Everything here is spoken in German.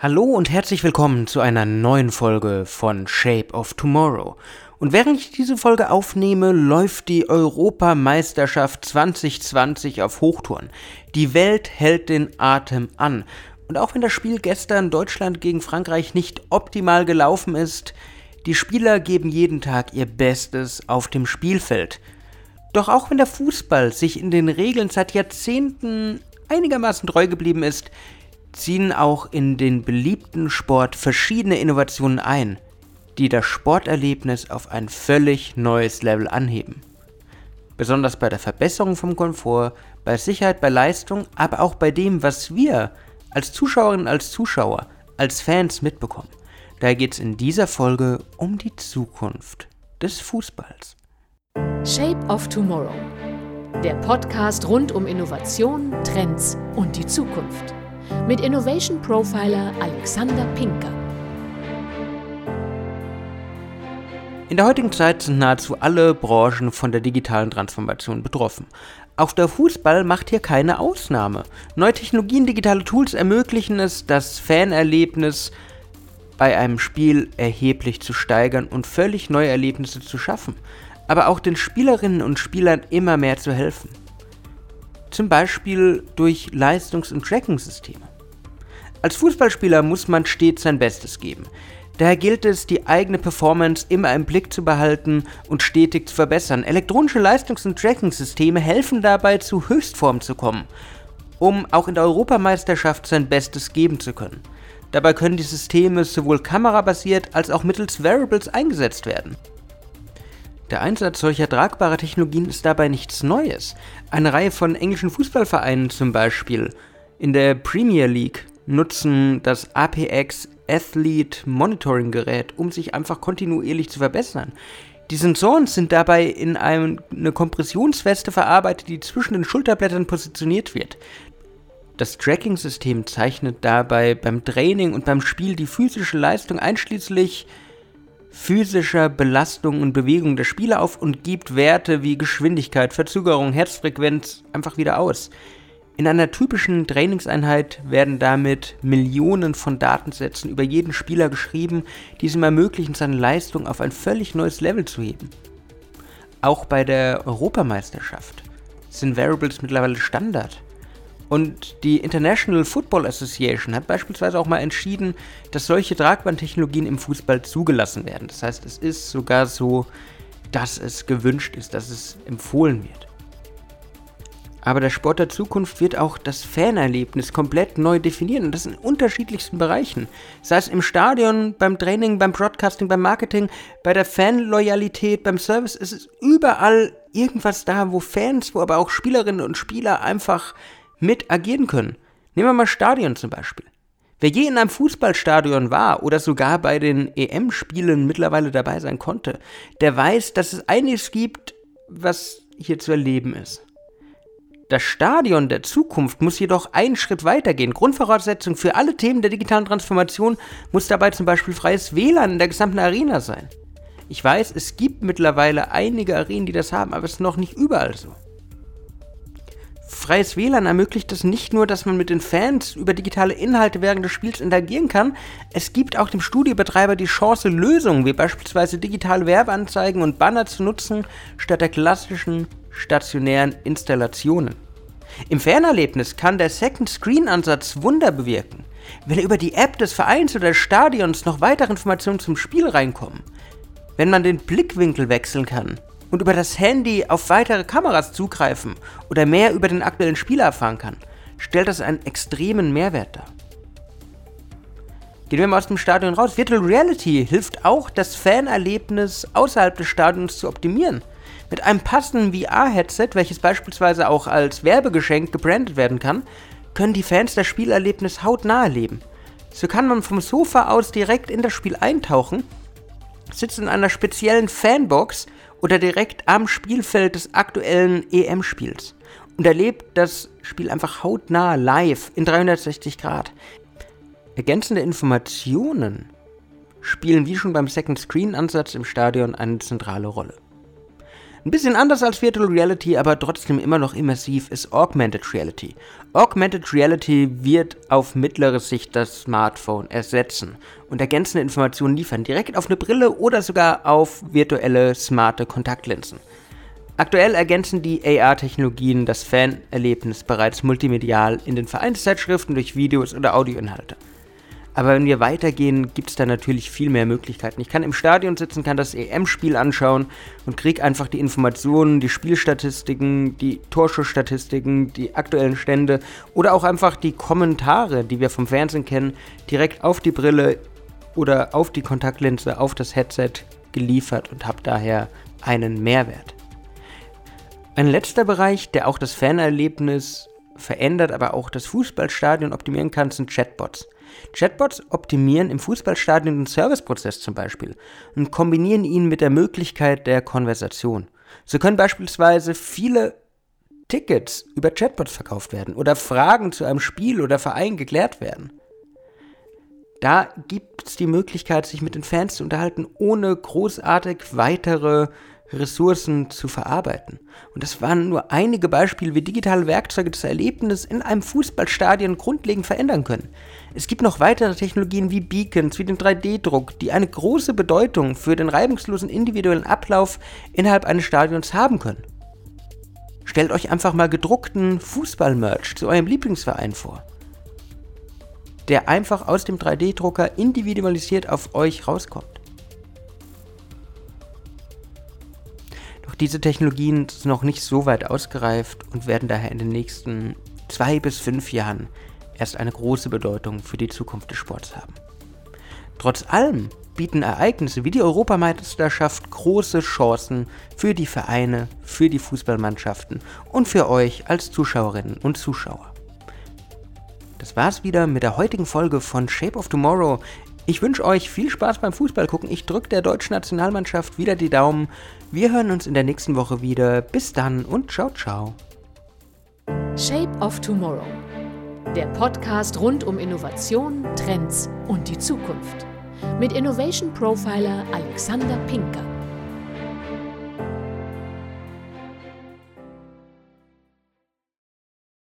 Hallo und herzlich willkommen zu einer neuen Folge von Shape of Tomorrow. Und während ich diese Folge aufnehme, läuft die Europameisterschaft 2020 auf Hochtouren. Die Welt hält den Atem an. Und auch wenn das Spiel gestern Deutschland gegen Frankreich nicht optimal gelaufen ist, die Spieler geben jeden Tag ihr Bestes auf dem Spielfeld. Doch auch wenn der Fußball sich in den Regeln seit Jahrzehnten einigermaßen treu geblieben ist, ziehen auch in den beliebten Sport verschiedene Innovationen ein, die das Sporterlebnis auf ein völlig neues Level anheben. Besonders bei der Verbesserung vom Komfort, bei Sicherheit, bei Leistung, aber auch bei dem, was wir als Zuschauerinnen, als Zuschauer, als Fans mitbekommen. Daher geht es in dieser Folge um die Zukunft des Fußballs. Shape of Tomorrow. Der Podcast rund um Innovation, Trends und die Zukunft mit Innovation Profiler Alexander Pinker. In der heutigen Zeit sind nahezu alle Branchen von der digitalen Transformation betroffen. Auch der Fußball macht hier keine Ausnahme. Neue Technologien, digitale Tools ermöglichen es, das Fanerlebnis bei einem Spiel erheblich zu steigern und völlig neue Erlebnisse zu schaffen, aber auch den Spielerinnen und Spielern immer mehr zu helfen. Zum Beispiel durch Leistungs- und Tracking-Systeme. Als Fußballspieler muss man stets sein Bestes geben. Daher gilt es, die eigene Performance immer im Blick zu behalten und stetig zu verbessern. Elektronische Leistungs- und Tracking-Systeme helfen dabei, zu Höchstform zu kommen, um auch in der Europameisterschaft sein Bestes geben zu können. Dabei können die Systeme sowohl kamerabasiert als auch mittels Variables eingesetzt werden. Der Einsatz solcher tragbarer Technologien ist dabei nichts Neues. Eine Reihe von englischen Fußballvereinen zum Beispiel in der Premier League nutzen das APX Athlete Monitoring Gerät, um sich einfach kontinuierlich zu verbessern. Die Sensoren sind dabei in eine Kompressionsweste verarbeitet, die zwischen den Schulterblättern positioniert wird. Das Tracking-System zeichnet dabei beim Training und beim Spiel die physische Leistung einschließlich physischer Belastung und Bewegung der Spieler auf und gibt Werte wie Geschwindigkeit, Verzögerung, Herzfrequenz einfach wieder aus. In einer typischen Trainingseinheit werden damit Millionen von Datensätzen über jeden Spieler geschrieben, die es ihm ermöglichen, seine Leistung auf ein völlig neues Level zu heben. Auch bei der Europameisterschaft sind Variables mittlerweile Standard. Und die International Football Association hat beispielsweise auch mal entschieden, dass solche Tragbandtechnologien im Fußball zugelassen werden. Das heißt, es ist sogar so, dass es gewünscht ist, dass es empfohlen wird. Aber der Sport der Zukunft wird auch das Fanerlebnis komplett neu definieren und das in unterschiedlichsten Bereichen. Sei es im Stadion, beim Training, beim Broadcasting, beim Marketing, bei der Fanloyalität, beim Service. Es ist überall irgendwas da, wo Fans, wo aber auch Spielerinnen und Spieler einfach mit agieren können. Nehmen wir mal Stadion zum Beispiel. Wer je in einem Fußballstadion war oder sogar bei den EM-Spielen mittlerweile dabei sein konnte, der weiß, dass es einiges gibt, was hier zu erleben ist. Das Stadion der Zukunft muss jedoch einen Schritt weitergehen. Grundvoraussetzung für alle Themen der digitalen Transformation muss dabei zum Beispiel freies WLAN in der gesamten Arena sein. Ich weiß, es gibt mittlerweile einige Arenen, die das haben, aber es ist noch nicht überall so. Freies WLAN ermöglicht es nicht nur, dass man mit den Fans über digitale Inhalte während des Spiels interagieren kann, es gibt auch dem Studiobetreiber die Chance, Lösungen wie beispielsweise digitale Werbeanzeigen und Banner zu nutzen, statt der klassischen stationären Installationen. Im Fernerlebnis kann der Second Screen Ansatz Wunder bewirken. Wenn über die App des Vereins oder des Stadions noch weitere Informationen zum Spiel reinkommen, wenn man den Blickwinkel wechseln kann und über das Handy auf weitere Kameras zugreifen oder mehr über den aktuellen Spieler erfahren kann, stellt das einen extremen Mehrwert dar. Gehen wir mal aus dem Stadion raus. Virtual Reality hilft auch, das Fanerlebnis außerhalb des Stadions zu optimieren. Mit einem passenden VR-Headset, welches beispielsweise auch als Werbegeschenk gebrandet werden kann, können die Fans das Spielerlebnis hautnah erleben. So kann man vom Sofa aus direkt in das Spiel eintauchen, sitzt in einer speziellen Fanbox oder direkt am Spielfeld des aktuellen EM-Spiels und erlebt das Spiel einfach hautnah live in 360 Grad. Ergänzende Informationen spielen wie schon beim Second Screen Ansatz im Stadion eine zentrale Rolle. Ein bisschen anders als Virtual Reality, aber trotzdem immer noch immersiv ist Augmented Reality. Augmented Reality wird auf mittlere Sicht das Smartphone ersetzen und ergänzende Informationen liefern, direkt auf eine Brille oder sogar auf virtuelle smarte Kontaktlinsen. Aktuell ergänzen die AR-Technologien das Fanerlebnis bereits multimedial in den Vereinszeitschriften durch Videos oder Audioinhalte. Aber wenn wir weitergehen, gibt es da natürlich viel mehr Möglichkeiten. Ich kann im Stadion sitzen, kann das EM-Spiel anschauen und kriege einfach die Informationen, die Spielstatistiken, die Torschussstatistiken, die aktuellen Stände oder auch einfach die Kommentare, die wir vom Fernsehen kennen, direkt auf die Brille oder auf die Kontaktlinse, auf das Headset geliefert und habe daher einen Mehrwert. Ein letzter Bereich, der auch das Fanerlebnis verändert, aber auch das Fußballstadion optimieren kann, sind Chatbots. Chatbots optimieren im Fußballstadion den Serviceprozess zum Beispiel und kombinieren ihn mit der Möglichkeit der Konversation. So können beispielsweise viele Tickets über Chatbots verkauft werden oder Fragen zu einem Spiel oder Verein geklärt werden. Da gibt es die Möglichkeit, sich mit den Fans zu unterhalten, ohne großartig weitere Ressourcen zu verarbeiten. Und das waren nur einige Beispiele, wie digitale Werkzeuge das Erlebnis in einem Fußballstadion grundlegend verändern können. Es gibt noch weitere Technologien wie Beacons, wie den 3D-Druck, die eine große Bedeutung für den reibungslosen individuellen Ablauf innerhalb eines Stadions haben können. Stellt euch einfach mal gedruckten Fußball-Merch zu eurem Lieblingsverein vor, der einfach aus dem 3D-Drucker individualisiert auf euch rauskommt. Diese Technologien sind noch nicht so weit ausgereift und werden daher in den nächsten zwei bis fünf Jahren erst eine große Bedeutung für die Zukunft des Sports haben. Trotz allem bieten Ereignisse wie die Europameisterschaft große Chancen für die Vereine, für die Fußballmannschaften und für euch als Zuschauerinnen und Zuschauer. Das war's wieder mit der heutigen Folge von Shape of Tomorrow. Ich wünsche euch viel Spaß beim Fußball gucken. Ich drücke der deutschen Nationalmannschaft wieder die Daumen. Wir hören uns in der nächsten Woche wieder. Bis dann und ciao, ciao. Shape of Tomorrow. Der Podcast rund um Innovation, Trends und die Zukunft. Mit Innovation Profiler Alexander Pinker.